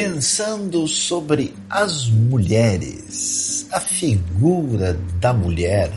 Pensando sobre as mulheres, a figura da mulher,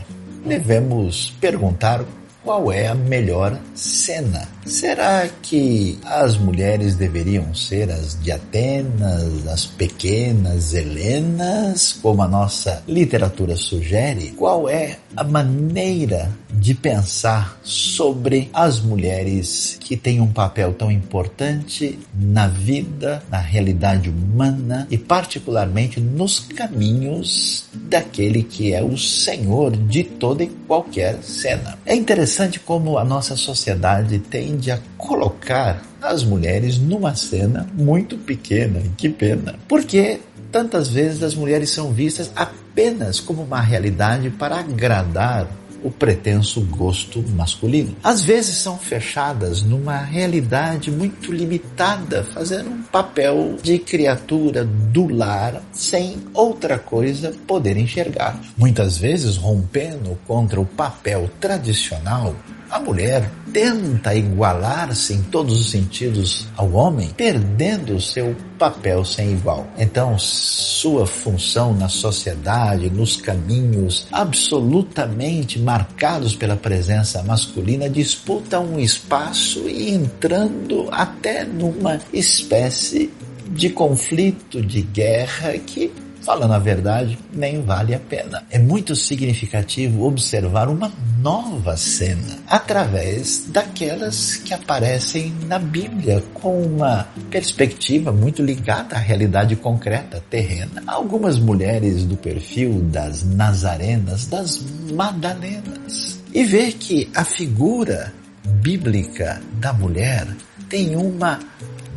devemos perguntar qual é a melhor cena. Será que as mulheres deveriam ser as de Atenas, as pequenas Helenas, como a nossa literatura sugere? Qual é a maneira de pensar sobre as mulheres que têm um papel tão importante na vida, na realidade humana e particularmente nos caminhos daquele que é o Senhor de toda e qualquer cena. É interessante como a nossa sociedade tende a colocar as mulheres numa cena muito pequena, que pena. Porque tantas vezes as mulheres são vistas apenas como uma realidade para agradar o pretenso gosto masculino. Às vezes são fechadas numa realidade muito limitada, fazendo um papel de criatura do lar sem outra coisa poder enxergar. Muitas vezes rompendo contra o papel tradicional a mulher tenta igualar-se em todos os sentidos ao homem, perdendo seu papel sem igual. Então, sua função na sociedade, nos caminhos absolutamente marcados pela presença masculina, disputa um espaço e entrando até numa espécie de conflito, de guerra que falando a verdade, nem vale a pena. É muito significativo observar uma nova cena através daquelas que aparecem na Bíblia com uma perspectiva muito ligada à realidade concreta, terrena. Algumas mulheres do perfil das Nazarenas, das Madalenas. E ver que a figura bíblica da mulher tem uma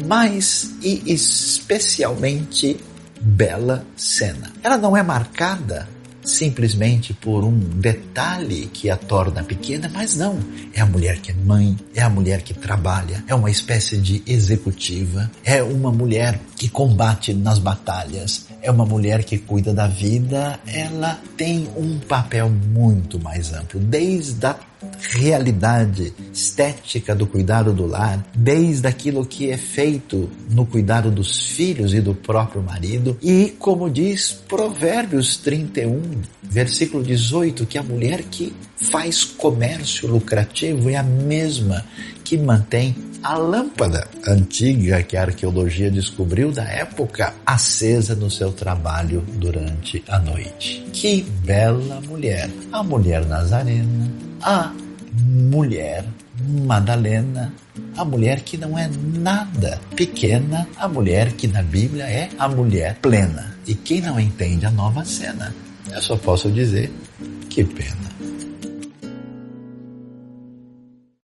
mais e especialmente bela cena. Ela não é marcada simplesmente por um detalhe que a torna pequena, mas não. É a mulher que é mãe, é a mulher que trabalha, é uma espécie de executiva, é uma mulher que combate nas batalhas, é uma mulher que cuida da vida. Ela tem um papel muito mais amplo, desde a realidade estética do cuidado do lar, desde aquilo que é feito no cuidado dos filhos e do próprio marido, e como diz Provérbios 31, versículo 18, que a mulher que faz comércio lucrativo é a mesma que mantém a lâmpada antiga que a arqueologia descobriu da época acesa no seu trabalho durante a noite. Que bela mulher! A mulher nazarena, a mulher Madalena, a mulher que não é nada pequena, a mulher que na Bíblia é a mulher plena. E quem não entende a nova cena, eu só posso dizer que pena.